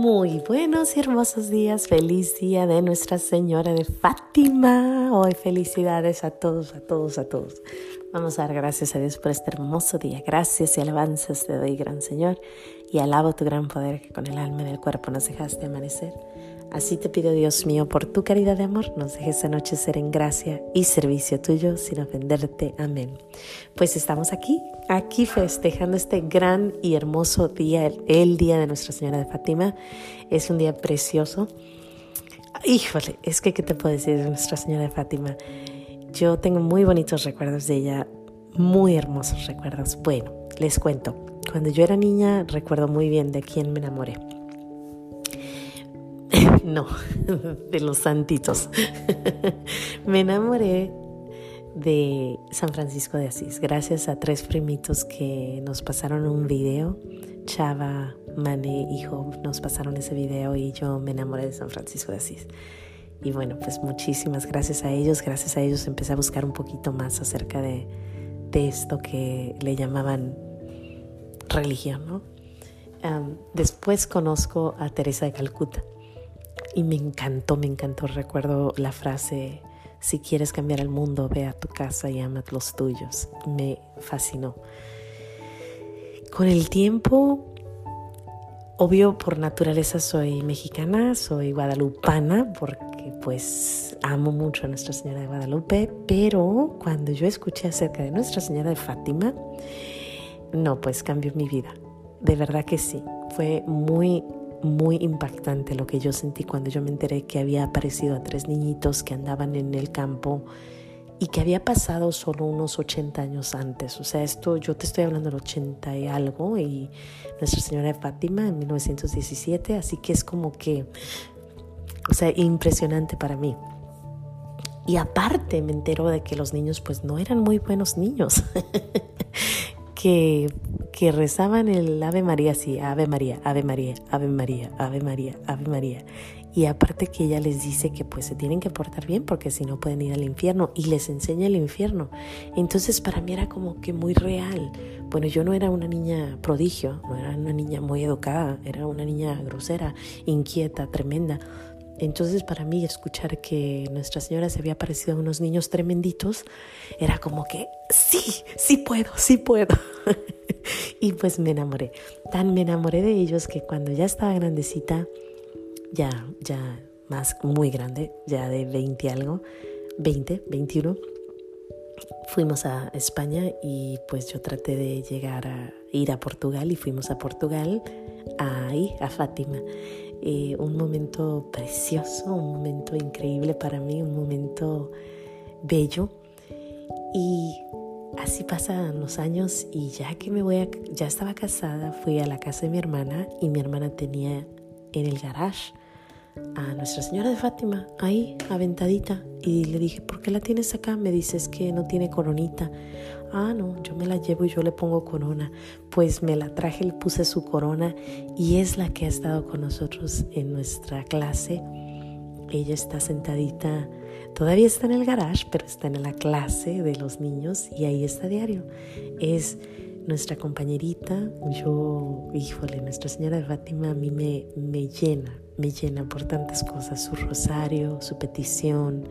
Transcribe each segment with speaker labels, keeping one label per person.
Speaker 1: Muy buenos y hermosos días, feliz día de Nuestra Señora de Fátima. Hoy felicidades a todos, a todos, a todos. Vamos a dar gracias a Dios por este hermoso día. Gracias y alabanzas te doy, gran Señor, y alabo tu gran poder que con el alma y el cuerpo nos dejaste amanecer. Así te pido, Dios mío, por tu caridad de amor, nos dejes anochecer en gracia y servicio tuyo sin ofenderte. Amén. Pues estamos aquí, aquí festejando este gran y hermoso día, el, día de Nuestra Señora de Fátima. Es un día precioso. Híjole, es que, ¿qué te puedo decir de Nuestra Señora de Fátima? Yo tengo muy bonitos recuerdos de ella, muy hermosos recuerdos. Bueno, les cuento. Cuando yo era niña, recuerdo muy bien de quién me enamoré. no, de los santitos. Me enamoré de San Francisco de Asís, gracias a tres primitos que nos pasaron un video. Chava, Mane y Job nos pasaron ese video y yo me enamoré de San Francisco de Asís. Y bueno, pues muchísimas gracias a ellos. Gracias a ellos empecé a buscar un poquito más acerca de, de esto que le llamaban religión, ¿no? después conozco a Teresa de Calcuta y me encantó, me encantó. Recuerdo la frase, si quieres cambiar el mundo, ve a tu casa y ama los tuyos. Me fascinó. Con el tiempo, obvio por naturaleza soy mexicana, soy guadalupana, porque pues amo mucho a Nuestra Señora de Guadalupe, pero cuando yo escuché acerca de Nuestra Señora de Fátima, no, pues cambió mi vida. De verdad que sí. Fue muy muy impactante lo que yo sentí cuando yo me enteré que había aparecido a tres niñitos que andaban en el campo y que había pasado solo unos 80 años antes. O sea, esto yo te estoy hablando del 80 y algo y Nuestra Señora de Fátima en 1917, así que es como que, o sea, impresionante para mí. Y aparte me entero de que los niños pues no eran muy buenos niños, que que rezaban el Ave María, sí, Ave María, Ave María, Ave María, Ave María, Ave María. Y aparte que ella les dice que pues se tienen que portar bien porque si no pueden ir al infierno y les enseña el infierno. Entonces para mí era como que muy real. Bueno, yo no era una niña prodigio, no era una niña muy educada, era una niña grosera, inquieta, tremenda. Entonces para mí escuchar que Nuestra Señora se había aparecido a unos niños tremenditos era como que sí, sí puedo, sí puedo. y pues me enamoré. Tan me enamoré de ellos que cuando ya estaba grandecita, ya, ya más, muy grande, ya de 20 algo, 20, 21, fuimos a España y pues yo traté de llegar a ir a Portugal y fuimos a Portugal, ahí, a Fátima. Eh, un momento precioso, un momento increíble para mí, un momento bello. Y así pasan los años y ya que me voy ya estaba casada, fui a la casa de mi hermana y mi hermana tenía en el garage a Nuestra Señora de Fátima, ahí, aventadita. Y le dije, ¿por qué la tienes acá? Me dices que no tiene coronita. Ah, no, yo me la llevo y yo le pongo corona. Pues me la traje, le puse su corona y es la que ha estado con nosotros en nuestra clase. Ella está sentadita Todavía está en el garage, pero está en la clase de los niños y ahí está diario. Es nuestra compañerita. Yo, híjole, Nuestra Señora de Fátima a mí me, me llena, me llena por tantas cosas. Su rosario, su petición,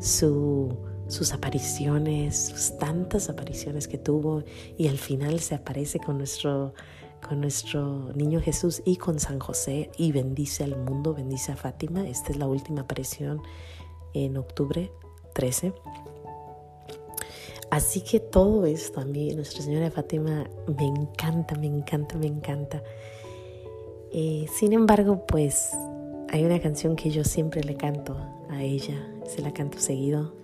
Speaker 1: su, sus apariciones, sus tantas apariciones que tuvo y al final se aparece con nuestro con nuestro niño Jesús y con San José y bendice al mundo, bendice a Fátima. Esta es la última aparición en octubre 13. Así que todo esto a mí, Nuestra Señora Fátima, me encanta, me encanta, me encanta. Eh, sin embargo, pues hay una canción que yo siempre le canto a ella, se la canto seguido,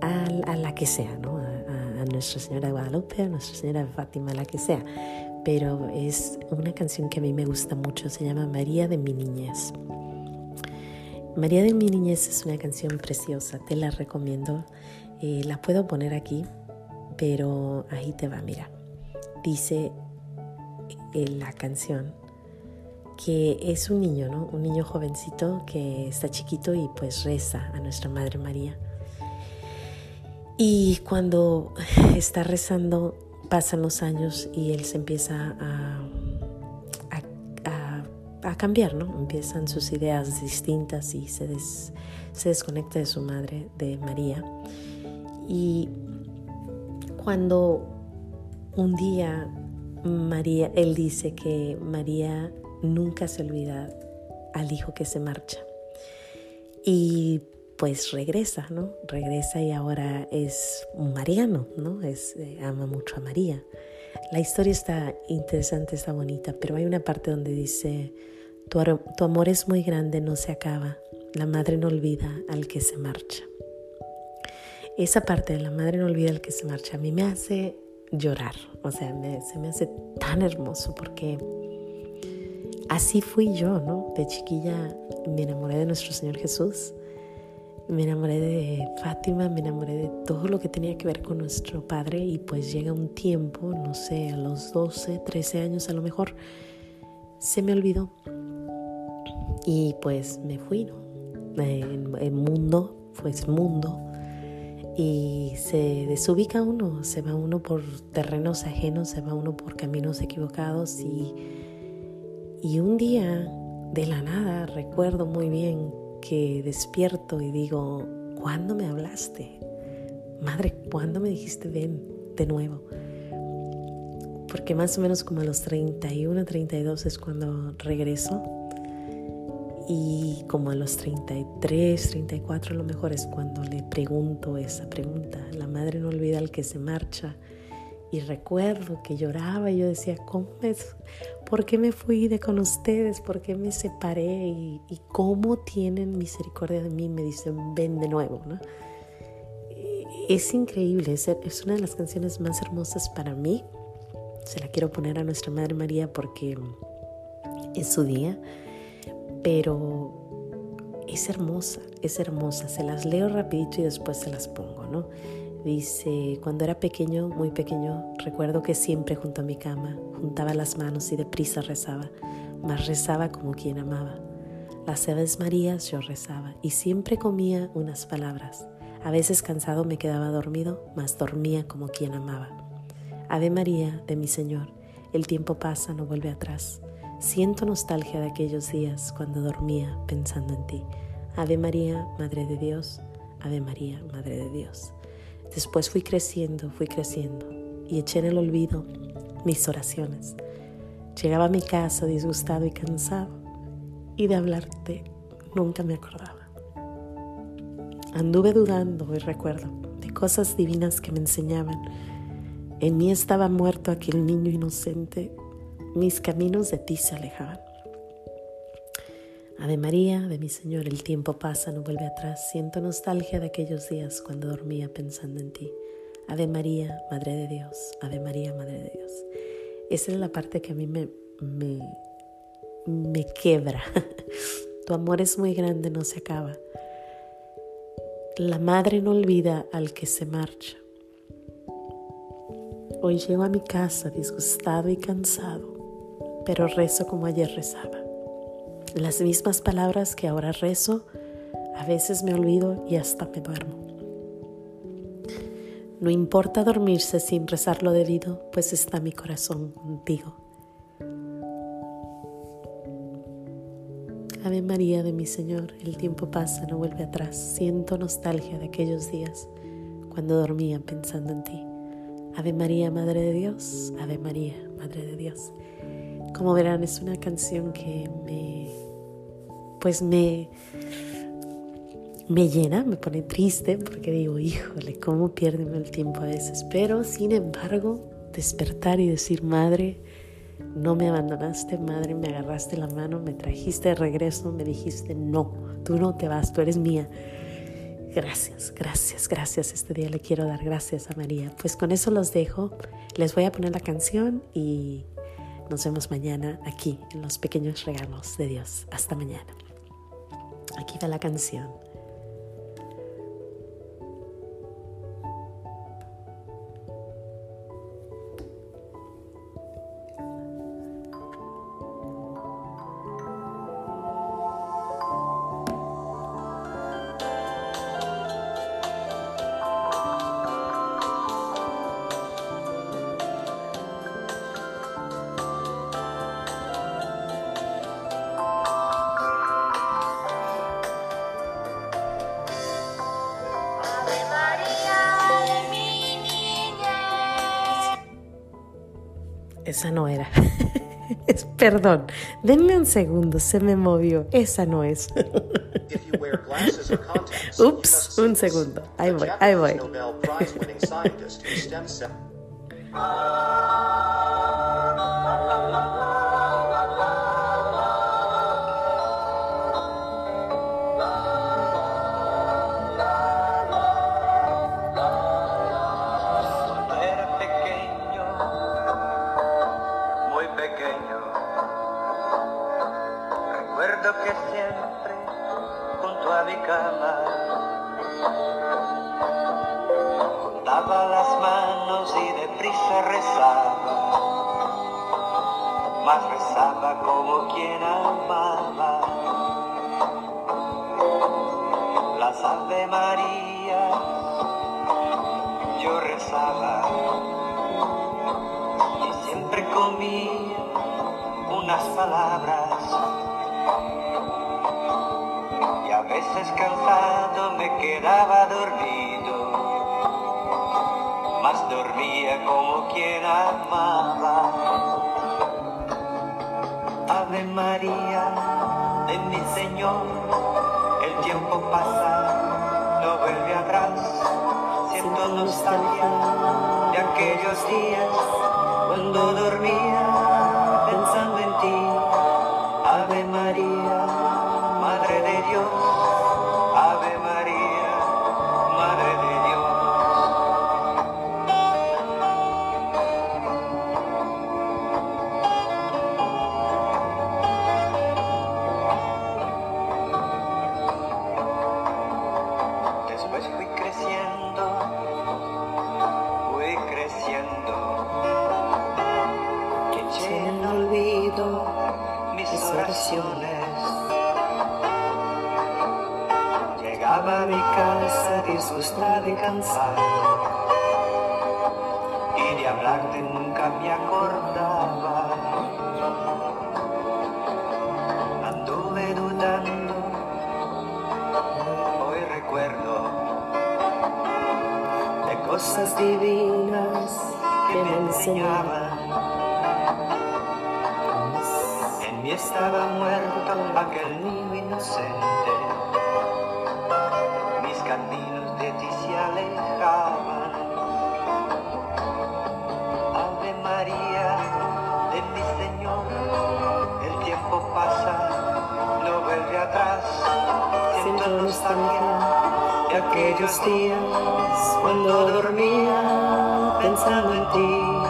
Speaker 1: a, la que sea, ¿no? A, a, Nuestra Señora de Guadalupe, a Nuestra Señora de Fátima, a la que sea. Pero es una canción que a mí me gusta mucho, se llama María de mi niñez. María de mi niñez es una canción preciosa, te la recomiendo. Eh, la puedo poner aquí, pero ahí te va, mira. Dice eh, la canción que es un niño, ¿no? Un niño jovencito que está chiquito y pues reza a nuestra Madre María. Y cuando está rezando, pasan los años y él se empieza a, a, a cambiar, ¿no? Empiezan sus ideas distintas y se, se desconecta de su madre, de María. Y cuando un día María, él dice que María nunca se olvida al hijo que se marcha. Y pues regresa, ¿no? Regresa y ahora es un mariano, ¿no? Es, eh, ama mucho a María. La historia está interesante, está bonita, pero hay una parte donde dice, tu, tu amor es muy grande, no se acaba, la madre no olvida al que se marcha. Esa parte de la madre no olvida al que se marcha a mí me hace llorar, o sea, se me hace tan hermoso porque así fui yo, ¿no? De chiquilla me enamoré de nuestro Señor Jesús me enamoré de Fátima, me enamoré de todo lo que tenía que ver con nuestro padre y pues llega un tiempo, no sé, a los 12, 13 años a lo mejor, se me olvidó. Y pues me fui, ¿no? El mundo, pues mundo. Y se desubica uno, se va uno por terrenos ajenos, se va uno por caminos equivocados y, y un día de la nada recuerdo muy bien que despierto y digo, ¿cuándo me hablaste? Madre, ¿cuándo me dijiste ven de nuevo? Porque más o menos como a los 31, 32 es cuando regreso. Y como a los 33, 34 a lo mejor es cuando le pregunto esa pregunta. La madre no olvida al que se marcha. Y recuerdo que lloraba y yo decía, ¿cómo me, ¿por qué me fui de con ustedes? ¿Por qué me separé? Y, cómo tienen misericordia de mí. Me dicen, ven de nuevo. ¿no? Es increíble, es, es una de las canciones más hermosas para mí. Se la quiero poner a nuestra Madre María porque es su día, pero es hermosa, es hermosa. Se las leo rapidito y después se las pongo, ¿no? Dice, cuando era pequeño, muy pequeño, recuerdo que siempre junto a mi cama juntaba las manos y deprisa rezaba, mas rezaba como quien amaba. Las Aves Marías yo rezaba y siempre comía unas palabras. A veces cansado me quedaba dormido, mas dormía como quien amaba. Ave María de mi Señor, el tiempo pasa, no vuelve atrás. Siento nostalgia de aquellos días cuando dormía pensando en ti. Ave María, Madre de Dios, Ave María, Madre de Dios. Después fui creciendo, fui creciendo y eché en el olvido mis oraciones. Llegaba a mi casa disgustado y cansado y de hablarte nunca me acordaba. Anduve dudando y recuerdo de cosas divinas que me enseñaban. En mí estaba muerto aquel niño inocente, mis caminos de ti se alejaban. Ave María, de mi Señor, el tiempo pasa, no vuelve atrás. Siento nostalgia de aquellos días cuando dormía pensando en ti. Ave María, Madre de Dios. Ave María, Madre de Dios. Esa es la parte que a mí me, me, me quebra. tu amor es muy grande, no se acaba. La madre no olvida al que se marcha. Hoy llego a mi casa disgustado y cansado, pero rezo como ayer rezaba. Las mismas palabras que ahora rezo, a veces me olvido y hasta me duermo. No importa dormirse sin rezar lo debido, pues está mi corazón contigo. Ave María de mi Señor, el tiempo pasa, no vuelve atrás. Siento nostalgia de aquellos días cuando dormía pensando en ti. Ave María, Madre de Dios, Ave María, Madre de Dios. Como verán, es una canción que me, pues me, me llena, me pone triste porque digo, híjole, cómo pierde el tiempo a veces. Pero sin embargo, despertar y decir, madre, no me abandonaste, madre, me agarraste la mano, me trajiste de regreso, me dijiste, no, tú no te vas, tú eres mía. Gracias, gracias, gracias. Este día le quiero dar gracias a María. Pues con eso los dejo. Les voy a poner la canción y nos vemos mañana aquí en los pequeños regalos de Dios. Hasta mañana. La canción. Esa no era. Perdón, denme un segundo, se me movió. Esa no es. Ups, un segundo. Ahí voy, ahí voy.
Speaker 2: como quien amaba. Las Ave María yo rezaba y siempre comía unas palabras. Y a veces cansado me quedaba dormido, mas dormía como quien amaba. María de mi Señor, el tiempo pasa, no vuelve atrás, siento nostalgia de aquellos días cuando dormía nunca me acordaba. Anduve dudando, hoy recuerdo de cosas divinas que me enseñaban. En mí estaba muerto aquel niño inocente aquellos días cuando dormía pensando en ti.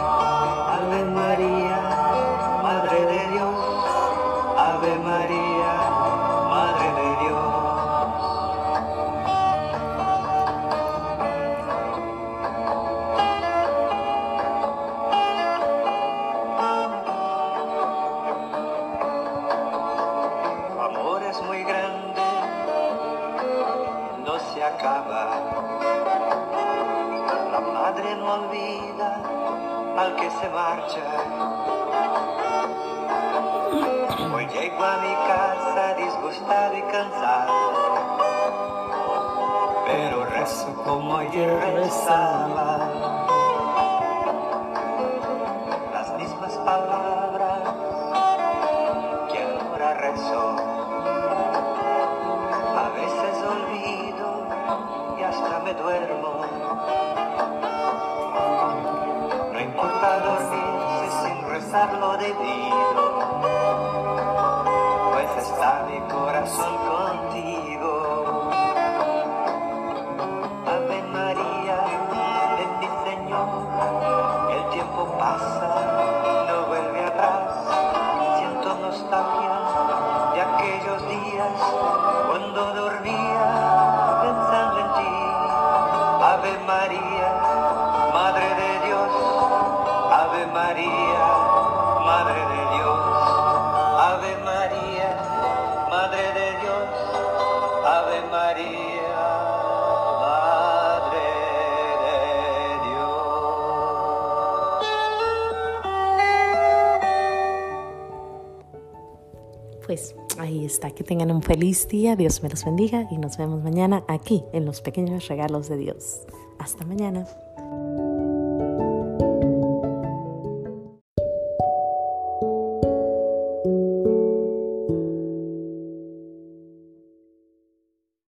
Speaker 2: Como ayer rezaba. Las mismas palabras que ahora rezo. A veces olvido y hasta me duermo. lo debido, pues está mi corazón contigo.
Speaker 1: Pues ahí está, que tengan un feliz día, Dios me los bendiga y nos vemos mañana aquí en los pequeños regalos de Dios. Hasta mañana.